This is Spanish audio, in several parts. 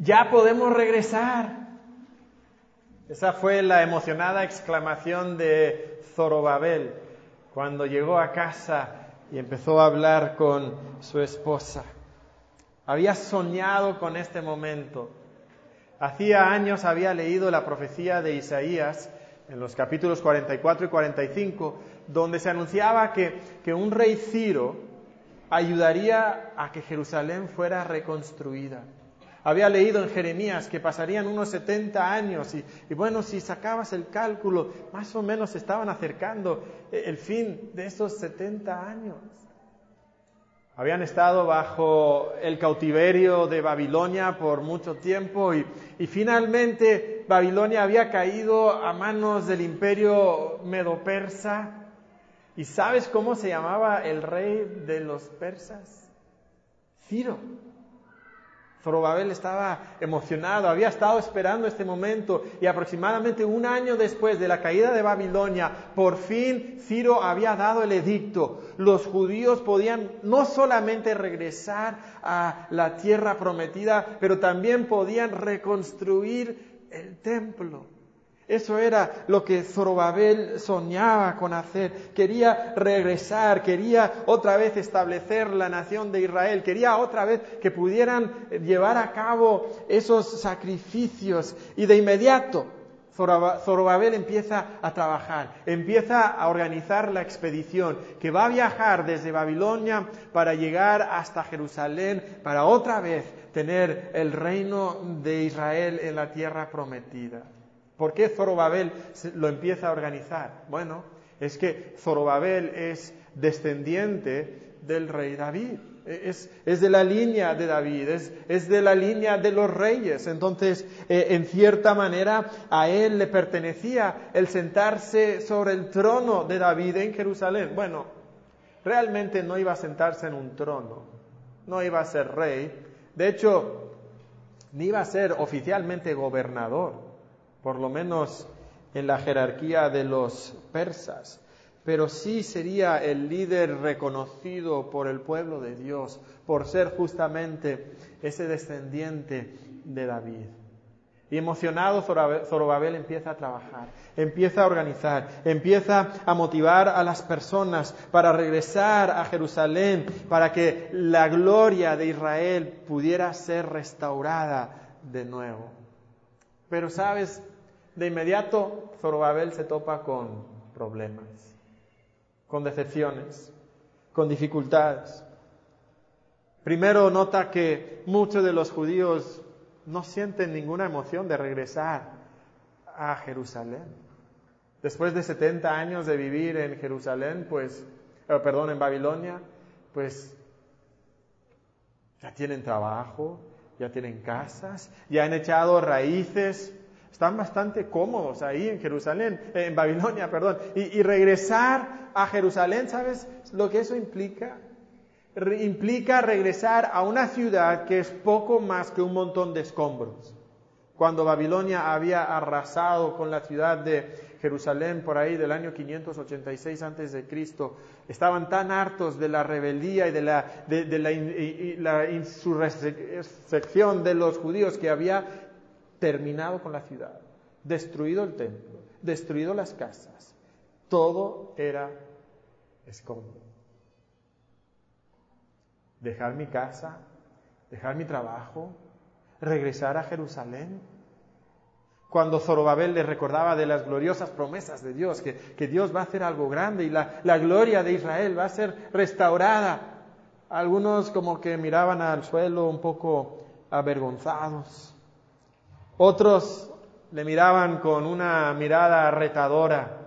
ya podemos regresar. Esa fue la emocionada exclamación de Zorobabel cuando llegó a casa y empezó a hablar con su esposa. Había soñado con este momento. Hacía años había leído la profecía de Isaías en los capítulos 44 y 45, donde se anunciaba que, que un rey Ciro ayudaría a que Jerusalén fuera reconstruida. Había leído en Jeremías que pasarían unos 70 años y, bueno, si sacabas el cálculo, más o menos estaban acercando el fin de esos 70 años. Habían estado bajo el cautiverio de Babilonia por mucho tiempo y, y finalmente Babilonia había caído a manos del imperio medo-persa. ¿Y sabes cómo se llamaba el rey de los persas? Ciro. Zorobabel estaba emocionado, había estado esperando este momento y aproximadamente un año después de la caída de Babilonia, por fin Ciro había dado el edicto. Los judíos podían no solamente regresar a la tierra prometida, pero también podían reconstruir el templo. Eso era lo que Zorobabel soñaba con hacer. Quería regresar, quería otra vez establecer la nación de Israel, quería otra vez que pudieran llevar a cabo esos sacrificios. Y de inmediato Zorobabel empieza a trabajar, empieza a organizar la expedición que va a viajar desde Babilonia para llegar hasta Jerusalén, para otra vez tener el reino de Israel en la tierra prometida. ¿Por qué Zorobabel lo empieza a organizar? Bueno, es que Zorobabel es descendiente del rey David. Es, es, de la línea de David, es, es, de la línea de los reyes. Entonces, eh, en cierta manera, a él le pertenecía el sentarse sobre el trono de David en Jerusalén. Bueno, realmente no iba a sentarse en un trono, no iba a ser rey. De hecho, ni iba a ser oficialmente gobernador por lo menos en la jerarquía de los persas, pero sí sería el líder reconocido por el pueblo de Dios, por ser justamente ese descendiente de David. Y emocionado Zorobabel empieza a trabajar, empieza a organizar, empieza a motivar a las personas para regresar a Jerusalén, para que la gloria de Israel pudiera ser restaurada de nuevo. Pero sabes, de inmediato Zorobabel se topa con problemas, con decepciones, con dificultades. Primero nota que muchos de los judíos no sienten ninguna emoción de regresar a Jerusalén. Después de 70 años de vivir en Jerusalén, pues, eh, perdón, en Babilonia, pues ya tienen trabajo, ya tienen casas, ya han echado raíces están bastante cómodos ahí en Jerusalén, eh, en Babilonia, perdón. Y, regresar a Jerusalén, ¿sabes lo que eso implica? implica regresar a una ciudad que es poco más que un montón de escombros. Cuando Babilonia había arrasado con la ciudad de Jerusalén por ahí del año 586 antes de Cristo, estaban tan hartos de la rebeldía y de la, insurrección de los judíos que había terminado con la ciudad, destruido el templo, destruido las casas. Todo era escombro. Dejar mi casa, dejar mi trabajo, regresar a Jerusalén. Cuando Zorobabel le recordaba de las gloriosas promesas de Dios, que, que Dios va a hacer algo grande y la, la gloria de Israel va a ser restaurada. Algunos como que miraban al suelo un poco avergonzados. Otros le miraban con una mirada retadora,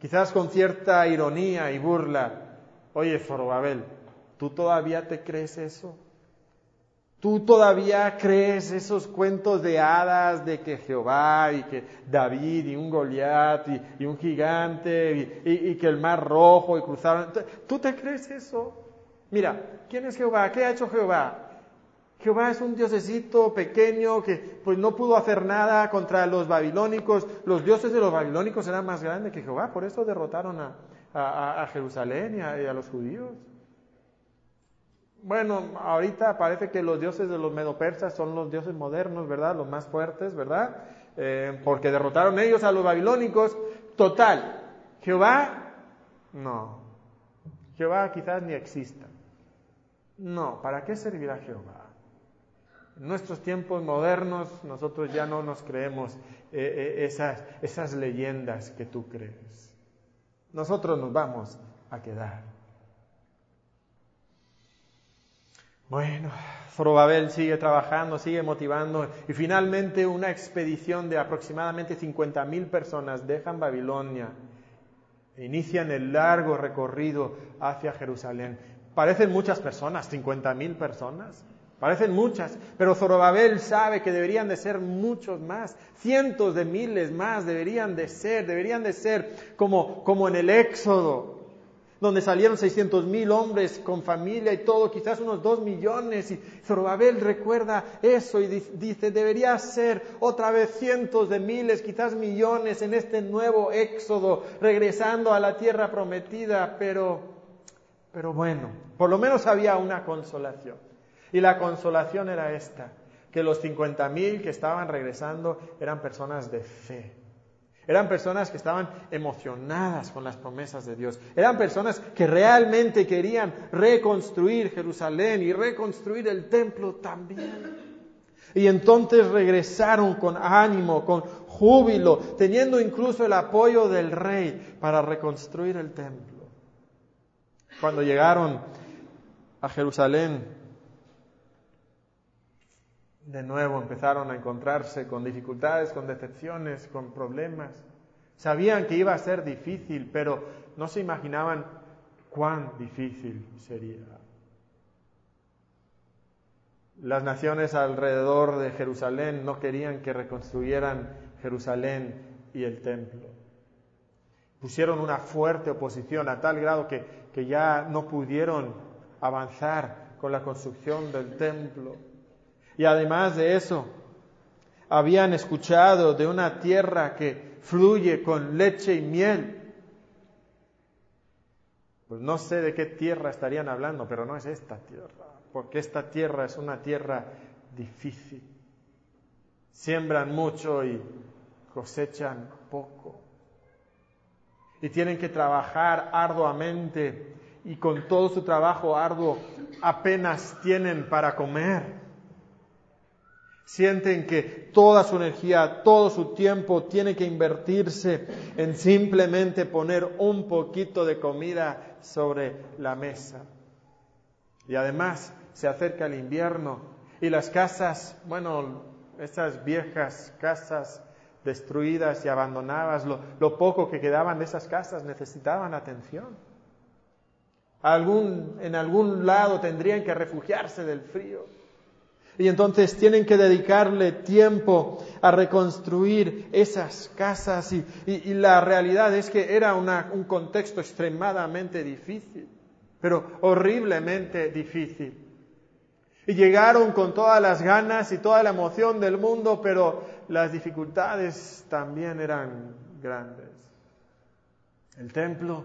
quizás con cierta ironía y burla. Oye, Zorobabel, ¿tú todavía te crees eso? ¿Tú todavía crees esos cuentos de hadas de que Jehová y que David y un Goliat y, un gigante y, que el mar rojo y cruzaron? ¿Tú te crees eso? Mira, ¿quién es Jehová? ¿Qué ha hecho Jehová? Jehová es un diosecito pequeño que pues no pudo hacer nada contra los babilónicos. Los dioses de los babilónicos eran más grandes que Jehová, por eso derrotaron a, Jerusalén y a, los judíos. Bueno, ahorita parece que los dioses de los medopersas son los dioses modernos, ¿verdad? Los más fuertes, ¿verdad? Eh, porque derrotaron ellos a los babilónicos. Total, Jehová, no. Jehová quizás ni exista. No, ¿para qué servirá Jehová? En nuestros tiempos modernos nosotros ya no nos creemos eh, eh, esas, esas leyendas que tú crees. Nosotros nos vamos a quedar. Bueno, Zorobabel sigue trabajando, sigue motivando y finalmente una expedición de aproximadamente 50.000 personas dejan Babilonia. E inician el largo recorrido hacia Jerusalén. Parecen muchas personas, 50.000 personas, parecen muchas, pero Zorobabel sabe que deberían de ser muchos más, cientos de miles más deberían de ser, deberían de ser como, como en el Éxodo, donde salieron 600 mil hombres con familia y todo, quizás unos 2 millones. Y Zorobabel recuerda eso y dice, debería ser otra vez cientos de miles, quizás millones en este nuevo éxodo, regresando a la tierra prometida, pero, pero bueno, por lo menos había una consolación. Y la consolación era esta, que los 50 mil que estaban regresando eran personas de fe eran personas que estaban emocionadas con las promesas de Dios. Eran personas que realmente querían reconstruir Jerusalén y reconstruir el templo también. Y entonces regresaron con ánimo, con júbilo, teniendo incluso el apoyo del rey para reconstruir el templo. Cuando llegaron a Jerusalén, de nuevo empezaron a encontrarse con dificultades, con decepciones, con problemas. Sabían que iba a ser difícil, pero no se imaginaban cuán difícil sería. Las naciones alrededor de Jerusalén no querían que reconstruyeran Jerusalén y el templo. Pusieron una fuerte oposición a tal grado que, que ya no pudieron avanzar con la construcción del templo. Y además de eso, habían escuchado de una tierra que fluye con leche y miel. Pues no sé de qué tierra estarían hablando, pero no es esta tierra, porque esta tierra es una tierra difícil. Siembran mucho y cosechan poco. Y tienen que trabajar arduamente y con todo su trabajo arduo apenas tienen para comer. Sienten que toda su energía, todo su tiempo tiene que invertirse en simplemente poner un poquito de comida sobre la mesa. Y además se acerca el invierno y las casas, bueno, estas viejas casas destruidas y abandonadas, lo, poco que quedaban de esas casas necesitaban atención. en algún lado tendrían que refugiarse del frío. Y entonces tienen que dedicarle tiempo a reconstruir esas casas y, la realidad es que era un contexto extremadamente difícil, pero horriblemente difícil. Y llegaron con todas las ganas y toda la emoción del mundo, pero las dificultades también eran grandes. El templo,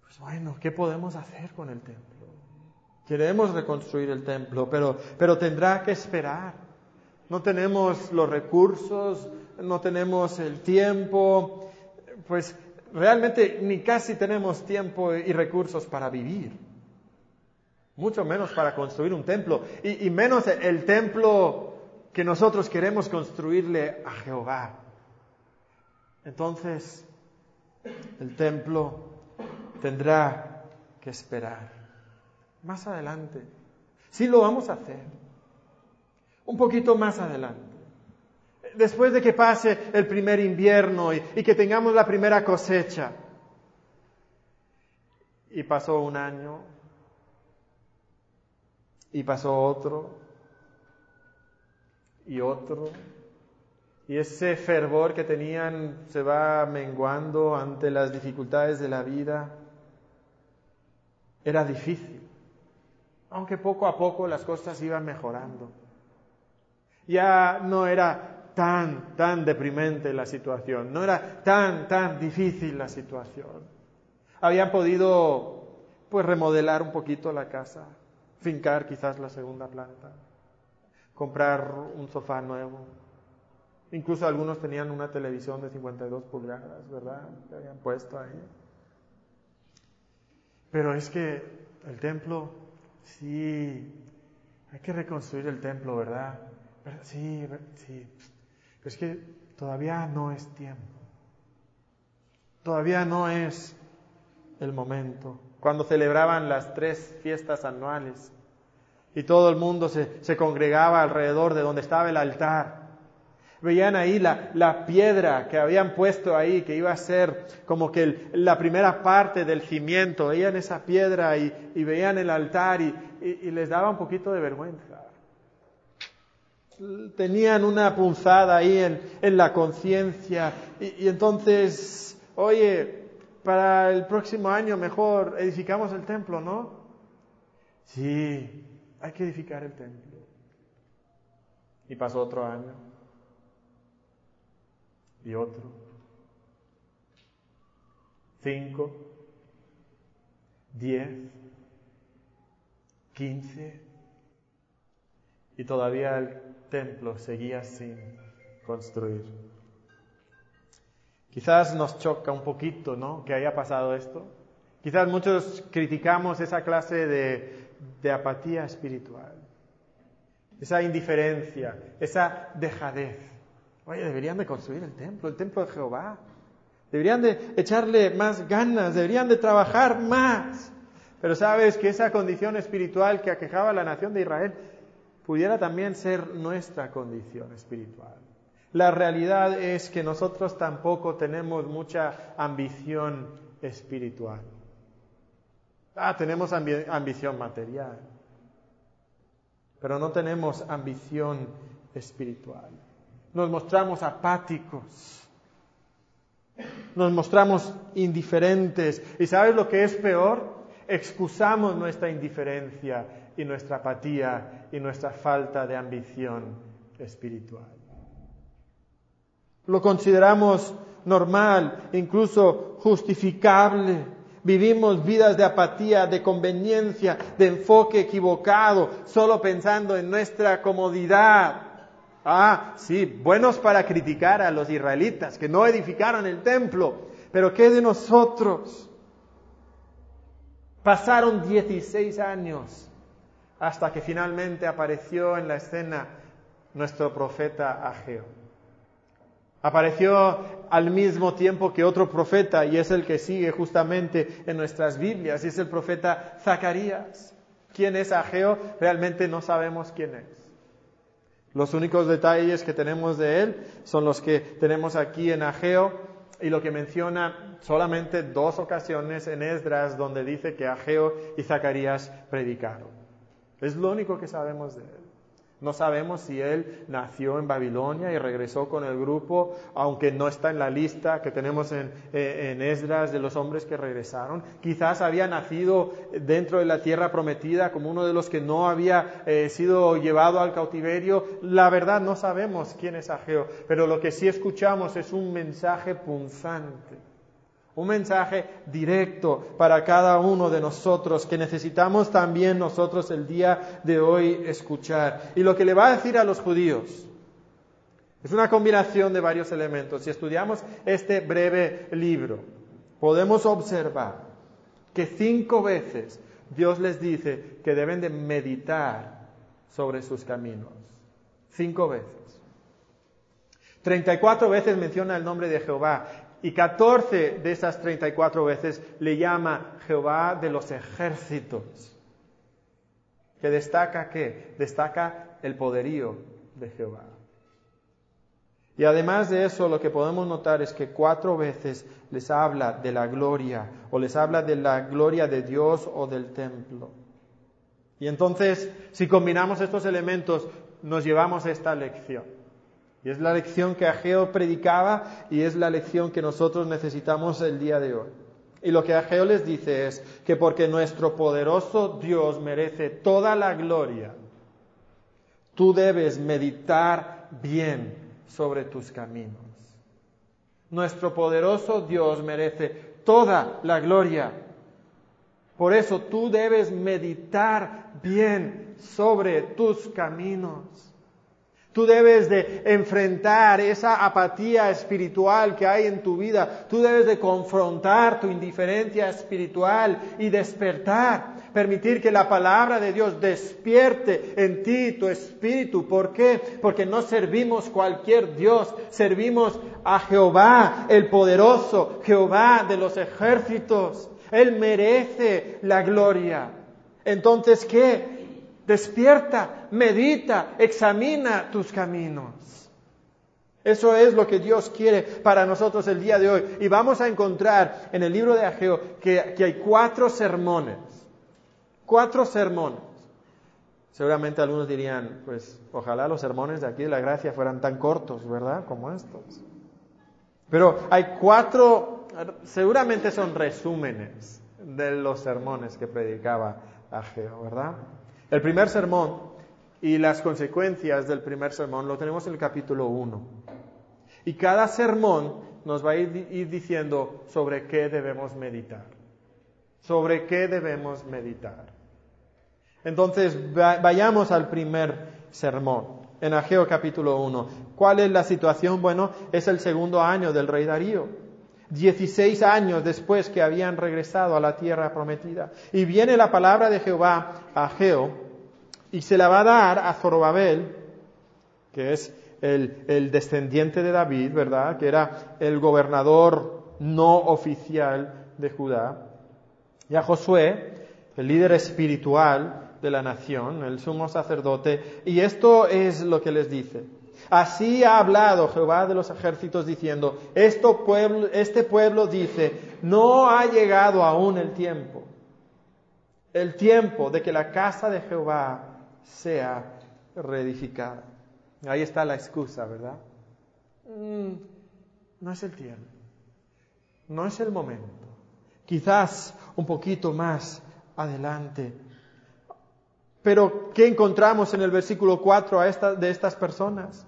pues bueno, ¿qué podemos hacer con el templo? Queremos reconstruir el templo, pero, pero tendrá que esperar. No tenemos los recursos, no tenemos el tiempo, pues realmente ni casi tenemos tiempo y recursos para vivir. Mucho menos para construir un templo. Y, y menos el templo que nosotros queremos construirle a Jehová. Entonces, el templo tendrá que esperar más adelante. Sí lo vamos a hacer. Un poquito más adelante. Después de que pase el primer invierno y, que tengamos la primera cosecha. Y pasó un año. Y pasó otro. Y otro. Y ese fervor que tenían se va menguando ante las dificultades de la vida. Era difícil aunque poco a poco las cosas iban mejorando. Ya no era tan, tan deprimente la situación, no era tan, tan difícil la situación. Habían podido pues remodelar un poquito la casa, fincar quizás la segunda planta, comprar un sofá nuevo. Incluso algunos tenían una televisión de 52 pulgadas, ¿verdad? Que habían puesto ahí. Pero es que el templo, sí, hay que reconstruir el templo, ¿verdad? Sí, sí. Pero es que todavía no es tiempo. Todavía no es el momento. Cuando celebraban las tres fiestas anuales y todo el mundo se, se congregaba alrededor de donde estaba el altar Veían ahí la, la, piedra que habían puesto ahí, que iba a ser como que la primera parte del cimiento. Veían esa piedra y, veían el altar y, y, les daba un poquito de vergüenza. Tenían una punzada ahí en, en la conciencia. Y, entonces, oye, para el próximo año mejor edificamos el templo, ¿no? Sí, hay que edificar el templo. Y pasó otro año y otro. Cinco, diez, quince, y todavía el templo seguía sin construir. Quizás nos choca un poquito, ¿no? Que haya pasado esto. Quizás muchos criticamos esa clase de, de apatía espiritual, esa indiferencia, esa dejadez. Oye, deberían de construir el templo, el templo de Jehová. Deberían de echarle más ganas, deberían de trabajar más. Pero sabes que esa condición espiritual que aquejaba a la nación de Israel pudiera también ser nuestra condición espiritual. La realidad es que nosotros tampoco tenemos mucha ambición espiritual. Ah, tenemos ambición material, pero no tenemos ambición espiritual nos mostramos apáticos, nos mostramos indiferentes. ¿Y sabes lo que es peor? Excusamos nuestra indiferencia y nuestra apatía y nuestra falta de ambición espiritual. Lo consideramos normal, incluso justificable. Vivimos vidas de apatía, de conveniencia, de enfoque equivocado, solo pensando en nuestra comodidad. Ah, sí, buenos para criticar a los israelitas que no edificaron el templo, pero ¿qué de nosotros? Pasaron 16 años hasta que finalmente apareció en la escena nuestro profeta Ageo. Apareció al mismo tiempo que otro profeta y es el que sigue justamente en nuestras Biblias y es el profeta Zacarías. ¿Quién es Ageo? Realmente no sabemos quién es. Los únicos detalles que tenemos de él son los que tenemos aquí en Ageo y lo que menciona solamente dos ocasiones en Esdras donde dice que Ageo y Zacarías predicaron. Es lo único que sabemos de él. No sabemos si él nació en Babilonia y regresó con el grupo, aunque no está en la lista que tenemos en, eh, en, Esdras de los hombres que regresaron. Quizás había nacido dentro de la tierra prometida como uno de los que no había eh, sido llevado al cautiverio. La verdad no sabemos quién es Ageo, pero lo que sí escuchamos es un mensaje punzante un mensaje directo para cada uno de nosotros que necesitamos también nosotros el día de hoy escuchar. Y lo que le va a decir a los judíos es una combinación de varios elementos. Si estudiamos este breve libro, podemos observar que cinco veces Dios les dice que deben de meditar sobre sus caminos. Cinco veces. Treinta y cuatro veces menciona el nombre de Jehová y 14 de esas 34 veces le llama Jehová de los ejércitos. Que destaca qué? Destaca el poderío de Jehová. Y además de eso, lo que podemos notar es que cuatro veces les habla de la gloria, o les habla de la gloria de Dios o del templo. Y entonces, si combinamos estos elementos, nos llevamos esta lección. Y es la lección que Ageo predicaba y es la lección que nosotros necesitamos el día de hoy. Y lo que Ageo les dice es que porque nuestro poderoso Dios merece toda la gloria, tú debes meditar bien sobre tus caminos. Nuestro poderoso Dios merece toda la gloria. Por eso tú debes meditar bien sobre tus caminos. Tú debes de enfrentar esa apatía espiritual que hay en tu vida. Tú debes de confrontar tu indiferencia espiritual y despertar. Permitir que la palabra de Dios despierte en ti tu espíritu. ¿Por qué? Porque no servimos cualquier Dios. Servimos a Jehová, el poderoso, Jehová de los ejércitos. Él merece la gloria. Entonces, ¿qué? Despierta, medita, examina tus caminos. Eso es lo que Dios quiere para nosotros el día de hoy. Y vamos a encontrar en el libro de Ageo que, hay cuatro sermones. Cuatro sermones. Seguramente algunos dirían, pues ojalá los sermones de aquí de la gracia fueran tan cortos, ¿verdad? Como estos. Pero hay cuatro, seguramente son resúmenes de los sermones que predicaba Ageo, ¿verdad? El primer sermón y las consecuencias del primer sermón lo tenemos en el capítulo 1. Y cada sermón nos va a ir, diciendo sobre qué debemos meditar. Sobre qué debemos meditar. Entonces, vayamos al primer sermón, en Ageo capítulo 1. ¿Cuál es la situación? Bueno, es el segundo año del rey Darío. Dieciséis años después que habían regresado a la tierra prometida. Y viene la palabra de Jehová a Ageo y se la va a dar a Zorobabel, que es el, el descendiente de David, ¿verdad? Que era el gobernador no oficial de Judá. Y a Josué, el líder espiritual de la nación, el sumo sacerdote. Y esto es lo que les dice. Así ha hablado Jehová de los ejércitos diciendo, pueblo, este pueblo dice, no ha llegado aún el tiempo, el tiempo de que la casa de Jehová sea reedificada. Ahí está la excusa, ¿verdad? Mm, no es el tiempo, no es el momento. Quizás un poquito más adelante. Pero, ¿qué encontramos en el versículo 4 a de estas personas?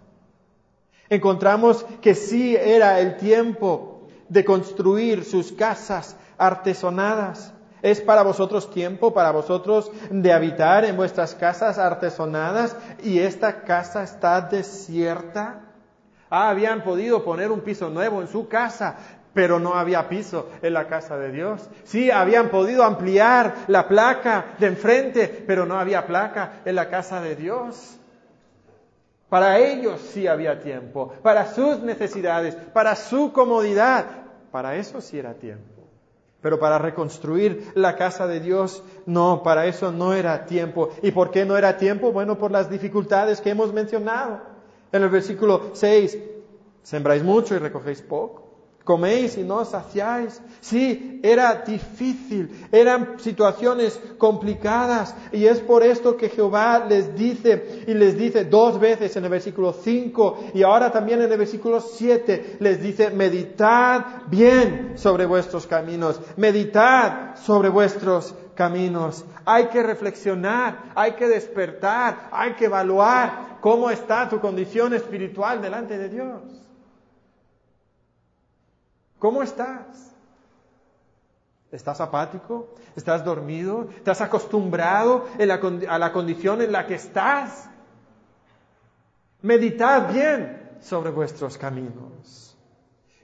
Encontramos que sí era el tiempo de construir sus casas artesonadas. Es para vosotros tiempo, para vosotros de habitar en vuestras casas artesonadas y esta casa está desierta. Ah, habían podido poner un piso nuevo en su casa, pero no había piso en la casa de Dios. Sí, habían podido ampliar la placa de enfrente, pero no había placa en la casa de Dios. Para ellos sí había tiempo, para sus necesidades, para su comodidad. Para eso sí era tiempo. Pero para reconstruir la casa de Dios, no, para eso no era tiempo. ¿Y por qué no era tiempo? Bueno, por las dificultades que hemos mencionado. En el versículo 6, sembráis mucho y recogéis poco coméis y no saciáis. Sí, era difícil, eran situaciones complicadas y es por esto que Jehová les dice y les dice dos veces en el versículo 5 y ahora también en el versículo 7 les dice, meditad bien sobre vuestros caminos, meditad sobre vuestros caminos. Hay que reflexionar, hay que despertar, hay que evaluar cómo está tu condición espiritual delante de Dios. ¿Cómo estás? ¿Estás apático? ¿Estás dormido? ¿Estás acostumbrado a la condición en la que estás? Meditad bien sobre vuestros caminos.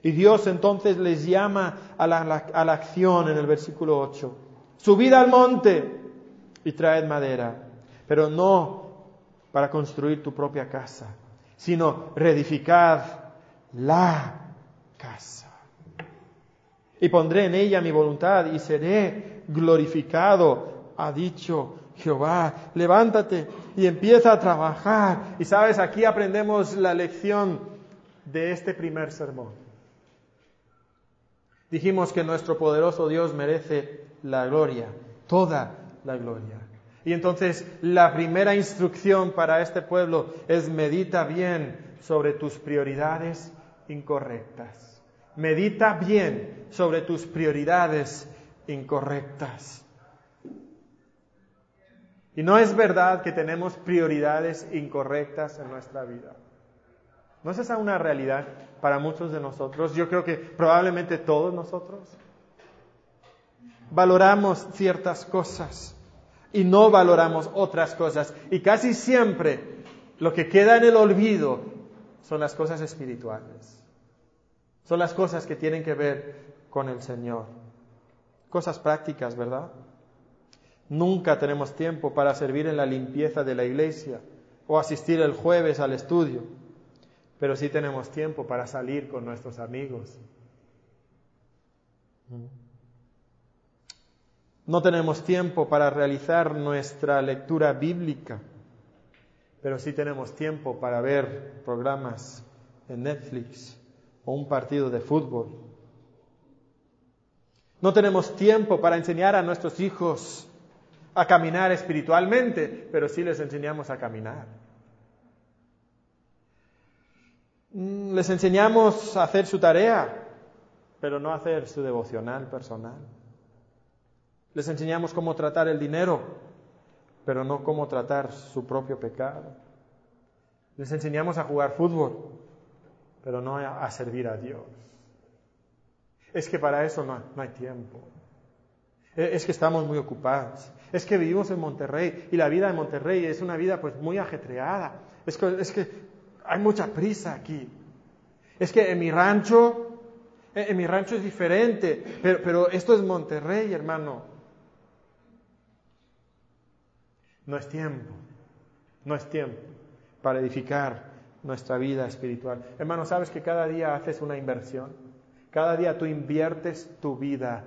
Y Dios entonces les llama a la, a la acción en el versículo 8. Subid al monte y traed madera, pero no para construir tu propia casa, sino reedificad la casa y pondré en ella mi voluntad y seré glorificado, ha dicho Jehová. Levántate y empieza a trabajar. Y sabes, aquí aprendemos la lección de este primer sermón. Dijimos que nuestro poderoso Dios merece la gloria, toda la gloria. Y entonces la primera instrucción para este pueblo es medita bien sobre tus prioridades incorrectas. Medita bien sobre tus prioridades incorrectas. Y no es verdad que tenemos prioridades incorrectas en nuestra vida. ¿No es esa una realidad para muchos de nosotros? Yo creo que probablemente todos nosotros. valoramos ciertas cosas y no valoramos otras cosas. Y casi siempre lo que queda en el olvido son las cosas espirituales. Son las cosas que tienen que ver con el Señor. Cosas prácticas, ¿verdad? Nunca tenemos tiempo para servir en la limpieza de la iglesia o asistir el jueves al estudio, pero sí tenemos tiempo para salir con nuestros amigos. No tenemos tiempo para realizar nuestra lectura bíblica, pero sí tenemos tiempo para ver programas en Netflix o un partido de fútbol. No tenemos tiempo para enseñar a nuestros hijos a caminar espiritualmente, pero sí les enseñamos a caminar. Mm, les enseñamos a hacer su tarea, pero no a hacer su devocional personal. Les enseñamos cómo tratar el dinero, pero no cómo tratar su propio pecado. Les enseñamos a jugar fútbol, pero no a, servir a Dios. Es que para eso no, hay tiempo. E, es que estamos muy ocupados. Es que vivimos en Monterrey y la vida en Monterrey es una vida pues muy ajetreada. Es que, hay mucha prisa aquí. Es que en mi rancho, en mi rancho es diferente, pero esto es Monterrey, hermano. No es tiempo, no es tiempo para edificar nuestra vida espiritual. Hermano, sabes que cada día haces una inversión. Cada día tú inviertes tu vida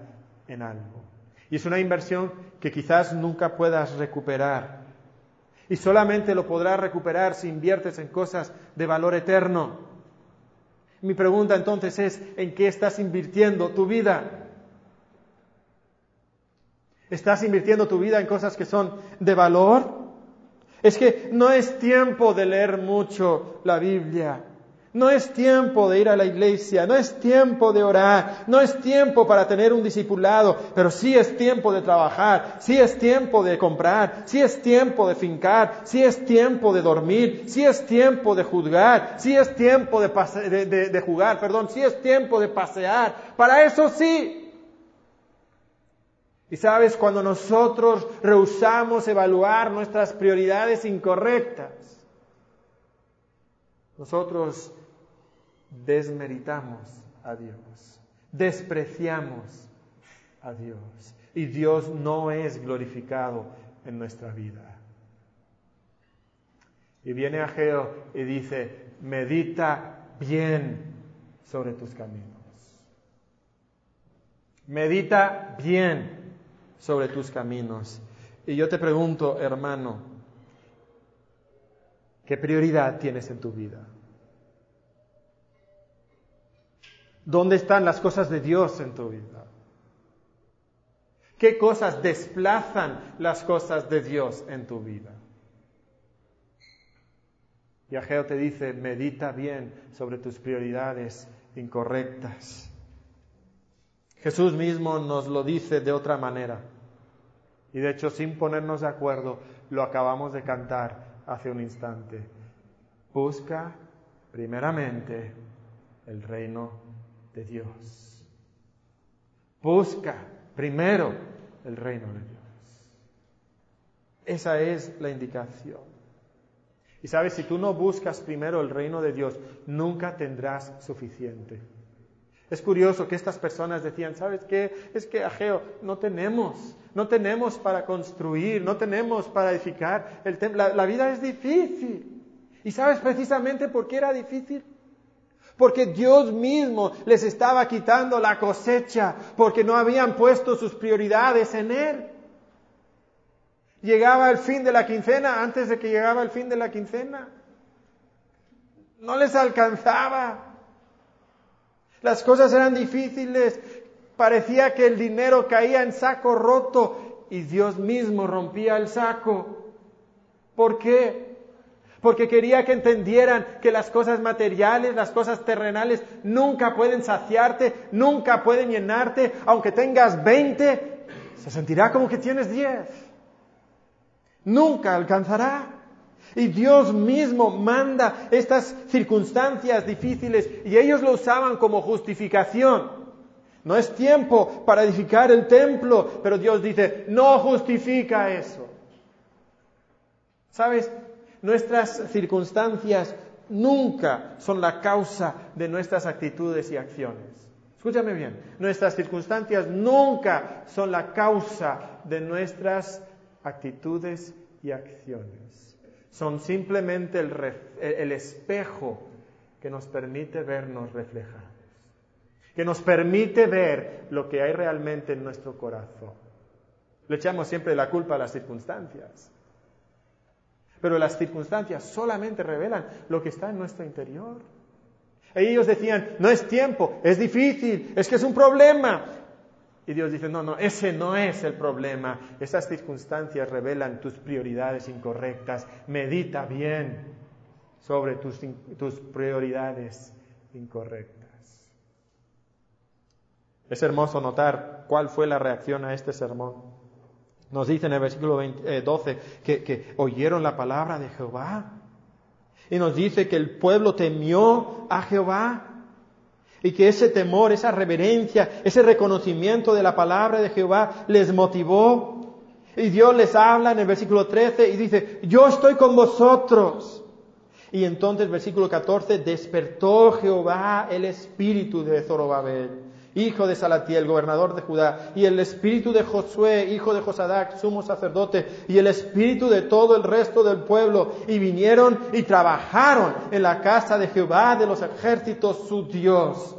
en algo. Y es una inversión que quizás nunca puedas recuperar. Y solamente lo podrás recuperar si inviertes en cosas de valor eterno. Mi pregunta entonces es, ¿en qué estás invirtiendo tu vida? ¿Estás invirtiendo tu vida en cosas que son de valor? Es que no es tiempo de leer mucho la Biblia. No es tiempo de ir a la iglesia, no es tiempo de orar, no es tiempo para tener un discipulado, pero sí es tiempo de trabajar, sí es tiempo de comprar, sí es tiempo de fincar, sí es tiempo de dormir, sí es tiempo de juzgar, sí es tiempo de, de jugar, perdón, sí es tiempo de pasear. Para eso sí, y sabes, cuando nosotros rehusamos evaluar nuestras prioridades incorrectas, nosotros desmeritamos a Dios, despreciamos a Dios y Dios no es glorificado en nuestra vida. Y viene Ageo y dice, medita bien sobre tus caminos. Medita bien sobre tus caminos. Y yo te pregunto, hermano, ¿qué prioridad tienes en tu vida? ¿Dónde están las cosas de Dios en tu vida? ¿Qué cosas desplazan las cosas de Dios en tu vida? Y Ageo te dice, medita bien sobre tus prioridades incorrectas. Jesús mismo nos lo dice de otra manera. Y de hecho, sin ponernos de acuerdo, lo acabamos de cantar hace un instante. Busca primeramente el reino de Dios. Busca primero el reino de Dios. Esa es la indicación. Y sabes, si tú no buscas primero el reino de Dios, nunca tendrás suficiente. Es curioso que estas personas decían, ¿sabes qué? Es que Ageo, no tenemos, no tenemos para construir, no tenemos para edificar el. La, la vida es difícil. ¿Y sabes precisamente por qué era difícil? Porque Dios mismo les estaba quitando la cosecha, porque no habían puesto sus prioridades en Él. Llegaba el fin de la quincena antes de que llegaba el fin de la quincena. No les alcanzaba. Las cosas eran difíciles, parecía que el dinero caía en saco roto y Dios mismo rompía el saco. ¿Por qué? Porque quería que entendieran que las cosas materiales, las cosas terrenales, nunca pueden saciarte, nunca pueden llenarte. Aunque tengas 20, se sentirá como que tienes 10. Nunca alcanzará. Y Dios mismo manda estas circunstancias difíciles y ellos lo usaban como justificación. No es tiempo para edificar el templo, pero Dios dice, no justifica eso. ¿Sabes? Nuestras circunstancias nunca son la causa de nuestras actitudes y acciones. Escúchame bien, nuestras circunstancias nunca son la causa de nuestras actitudes y acciones. Son simplemente el, espejo que nos permite vernos reflejados, que nos permite ver lo que hay realmente en nuestro corazón. Le echamos siempre la culpa a las circunstancias. Pero las circunstancias solamente revelan lo que está en nuestro interior. Ellos decían, no es tiempo, es difícil, es que es un problema. Y Dios dice, no, no, ese no es el problema. Esas circunstancias revelan tus prioridades incorrectas. Medita bien sobre tus, tus prioridades incorrectas. Es hermoso notar cuál fue la reacción a este sermón. Nos dice en el versículo 12 eh, que, que oyeron la palabra de Jehová. Y nos dice que el pueblo temió a Jehová y que ese temor, esa reverencia, ese reconocimiento de la palabra de Jehová les motivó. Y Dios les habla en el versículo 13 y dice, yo estoy con vosotros. Y entonces, versículo 14, despertó Jehová el espíritu de Zorobabel hijo de Salatiel, gobernador de Judá, y el espíritu de Josué, hijo de Josadac, sumo sacerdote, y el espíritu de todo el resto del pueblo, y vinieron y trabajaron en la casa de Jehová de los ejércitos, su Dios.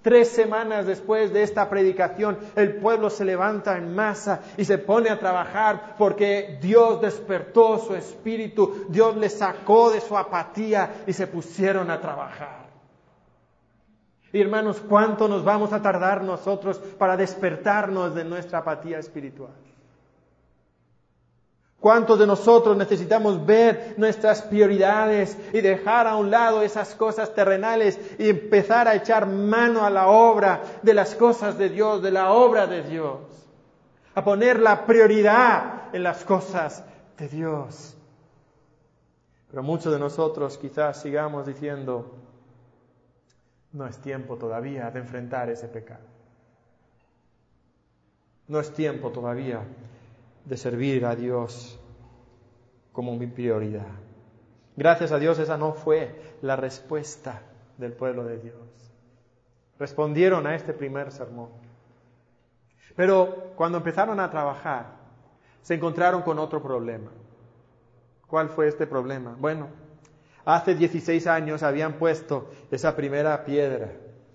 Tres semanas después de esta predicación, el pueblo se levanta en masa y se pone a trabajar porque Dios despertó su espíritu, Dios les sacó de su apatía y se pusieron a trabajar. Y hermanos, ¿cuánto nos vamos a tardar nosotros para despertarnos de nuestra apatía espiritual? ¿Cuántos de nosotros necesitamos ver nuestras prioridades y dejar a un lado esas cosas terrenales y empezar a echar mano a la obra de las cosas de Dios, de la obra de Dios? A poner la prioridad en las cosas de Dios. Pero muchos de nosotros quizás sigamos diciendo, no es tiempo todavía de enfrentar ese pecado. No es tiempo todavía de servir a Dios como mi prioridad. Gracias a Dios esa no fue la respuesta del pueblo de Dios. Respondieron a este primer sermón. Pero cuando empezaron a trabajar, se encontraron con otro problema. ¿Cuál fue este problema? Bueno, Hace 16 años habían puesto esa primera piedra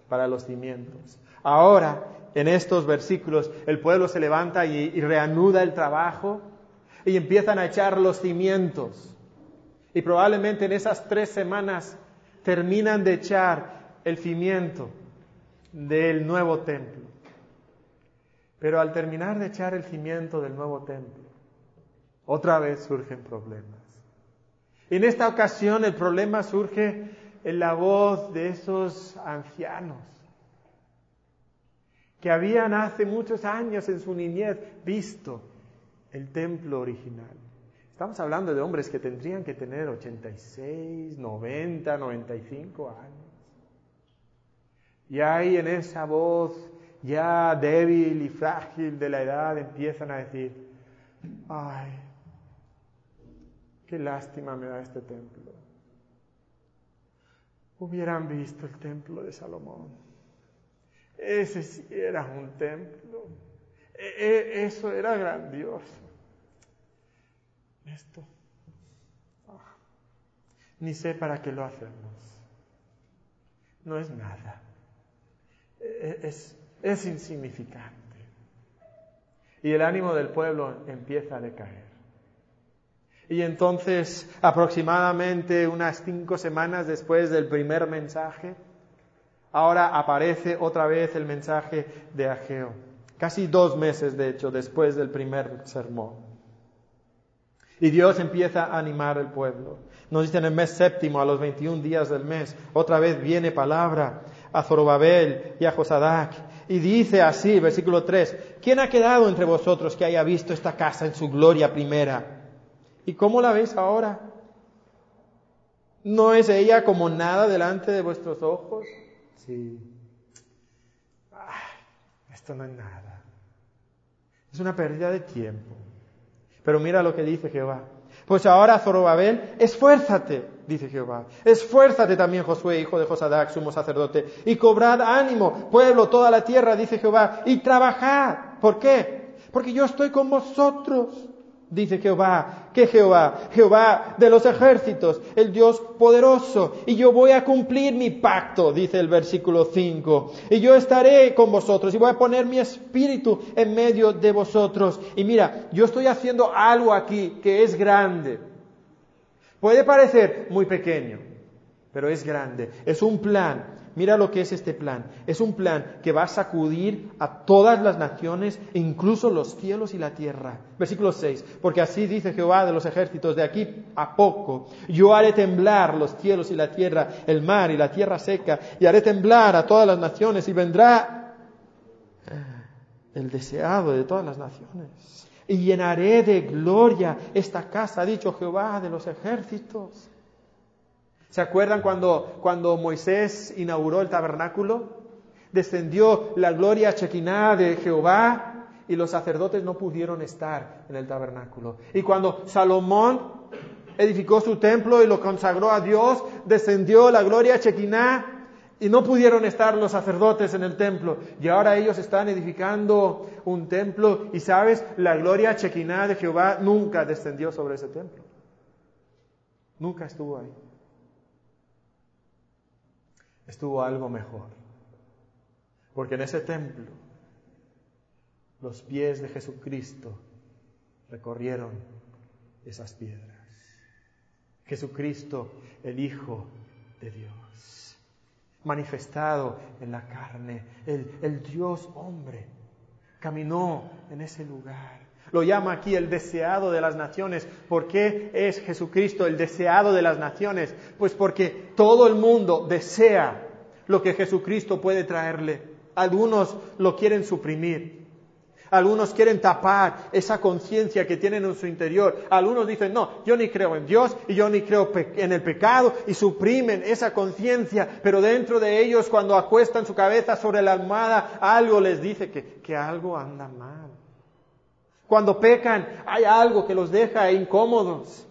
para los cimientos. Ahora, en estos versículos, el pueblo se levanta y, reanuda el trabajo y empiezan a echar los cimientos. Y probablemente en esas tres semanas terminan de echar el cimiento del nuevo templo. Pero al terminar de echar el cimiento del nuevo templo, otra vez surgen problemas. En esta ocasión el problema surge en la voz de esos ancianos que habían hace muchos años en su niñez visto el templo original. Estamos hablando de hombres que tendrían que tener 86, 90, 95 años. Y ahí en esa voz ya débil y frágil de la edad empiezan a decir, ay, Qué lástima me da este templo. Hubieran visto el templo de Salomón. Ese sí era un templo. E, e, eso era grandioso. Esto. Ah, ni sé para qué lo hacemos. No es nada. E, es, es insignificante. Y el ánimo del pueblo empieza a decaer. Y entonces, aproximadamente unas cinco semanas después del primer mensaje, ahora aparece otra vez el mensaje de Ageo. Casi dos meses, de hecho, después del primer sermón. Y Dios empieza a animar al pueblo. Nos dice en el mes séptimo, a los 21 días del mes, otra vez viene palabra a Zorobabel y a Josadac. Y dice así, versículo 3, ¿quién ha quedado entre vosotros que haya visto esta casa en su gloria primera? ¿Y cómo la veis ahora? ¿No es ella como nada delante de vuestros ojos? Sí. Ah, Esto no es nada. Es una pérdida de tiempo. Pero mira lo que dice Jehová. Pues ahora, Zorobabel, esfuérzate, dice Jehová. Esfuérzate también, Josué, hijo de Josadac, sumo sacerdote, y cobrad ánimo, pueblo, toda la tierra, dice Jehová, y trabajad. ¿Por qué? Porque yo estoy con vosotros dice Jehová. ¿Qué Jehová? Jehová de los ejércitos, el Dios poderoso. Y yo voy a cumplir mi pacto, dice el versículo 5. Y yo estaré con vosotros y voy a poner mi espíritu en medio de vosotros. Y mira, yo estoy haciendo algo aquí que es grande. Puede parecer muy pequeño, pero es grande. Es un plan Mira lo que es este plan. Es un plan que va a sacudir a todas las naciones, incluso los cielos y la tierra. Versículo 6. Porque así dice Jehová de los ejércitos, de aquí a poco yo haré temblar los cielos y la tierra, el mar y la tierra seca, y haré temblar a todas las naciones, y vendrá el deseado de todas las naciones. Y llenaré de gloria esta casa, ha dicho Jehová de los ejércitos. ¿Se acuerdan cuando, cuando Moisés inauguró el tabernáculo? Descendió la gloria chequiná de Jehová y los sacerdotes no pudieron estar en el tabernáculo. Y cuando Salomón edificó su templo y lo consagró a Dios, descendió la gloria chequiná y no pudieron estar los sacerdotes en el templo. Y ahora ellos están edificando un templo y sabes, la gloria chequiná de Jehová nunca descendió sobre ese templo. Nunca estuvo ahí estuvo algo mejor. Porque en ese templo los pies de Jesucristo recorrieron esas piedras. Jesucristo, el Hijo de Dios, manifestado en la carne, el, el Dios hombre, caminó en ese lugar lo llama aquí el deseado de las naciones. ¿Por qué es Jesucristo el deseado de las naciones? Pues porque todo el mundo desea lo que Jesucristo puede traerle. Algunos lo quieren suprimir. Algunos quieren tapar esa conciencia que tienen en su interior. Algunos dicen, no, yo ni creo en Dios y yo ni creo en el pecado y suprimen esa conciencia. Pero dentro de ellos, cuando acuestan su cabeza sobre la almohada, algo les dice que, que algo anda mal. Cuando pecan, hay algo que los deja incómodos.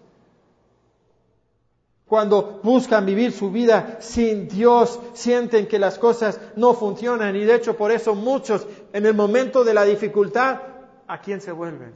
Cuando buscan vivir su vida sin Dios, sienten que las cosas no funcionan y de hecho por eso muchos en el momento de la dificultad, ¿a quién se vuelven?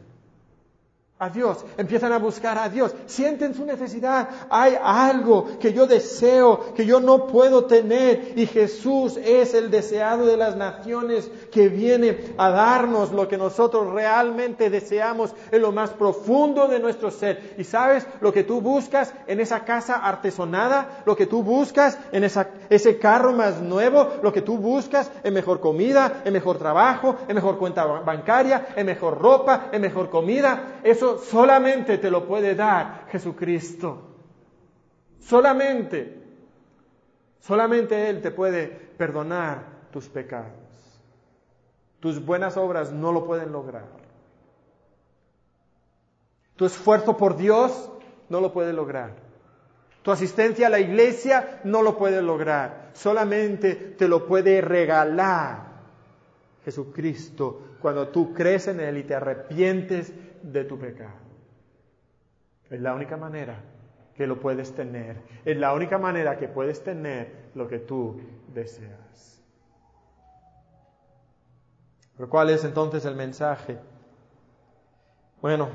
A Dios, empiezan a buscar a Dios, sienten su necesidad, hay algo que yo deseo, que yo no puedo tener y Jesús es el deseado de las naciones que viene a darnos lo que nosotros realmente deseamos en lo más profundo de nuestro ser. Y sabes, lo que tú buscas en esa casa artesonada, lo que tú buscas en ese carro más nuevo, lo que tú buscas en mejor comida, en mejor trabajo, en mejor cuenta bancaria, en mejor ropa, en mejor comida, eso solamente te lo puede dar Jesucristo. Solamente. Solamente Él te puede perdonar tus pecados. Tus buenas obras no lo pueden lograr. Tu esfuerzo por Dios no lo puede lograr. Tu asistencia a la iglesia no lo puede lograr. Solamente te lo puede regalar Jesucristo cuando tú crees en Él y te arrepientes de tu pecado. Es la única manera que lo puedes tener. Es la única manera que puedes tener lo que tú deseas. Pero ¿cuál es entonces el mensaje? Bueno,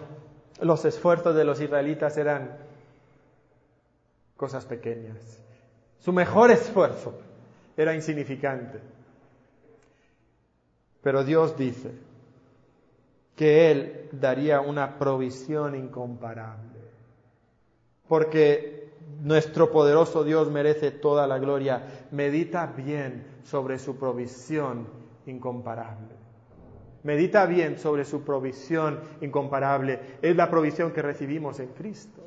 los esfuerzos de los israelitas eran cosas pequeñas. Su mejor esfuerzo era insignificante. Pero Dios dice, que Él daría una provisión incomparable. Porque nuestro poderoso Dios merece toda la gloria. Medita bien sobre su provisión incomparable. Medita bien sobre su provisión incomparable. Es la provisión que recibimos en Cristo.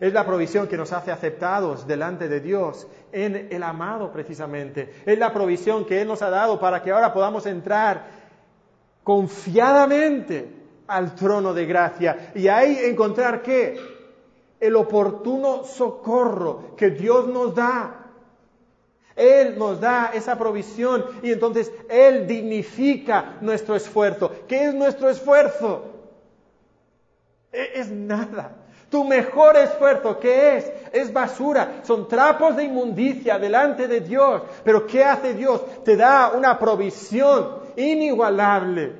Es la provisión que nos hace aceptados delante de Dios en el amado precisamente. Es la provisión que Él nos ha dado para que ahora podamos entrar confiadamente al trono de gracia y ahí encontrar que el oportuno socorro que Dios nos da. Él nos da esa provisión y entonces Él dignifica nuestro esfuerzo. ¿Qué es nuestro esfuerzo? E-, es nada. Tu mejor esfuerzo, ¿qué es? Es basura, son trapos de inmundicia delante de Dios. Pero ¿qué hace Dios? Te da una provisión inigualable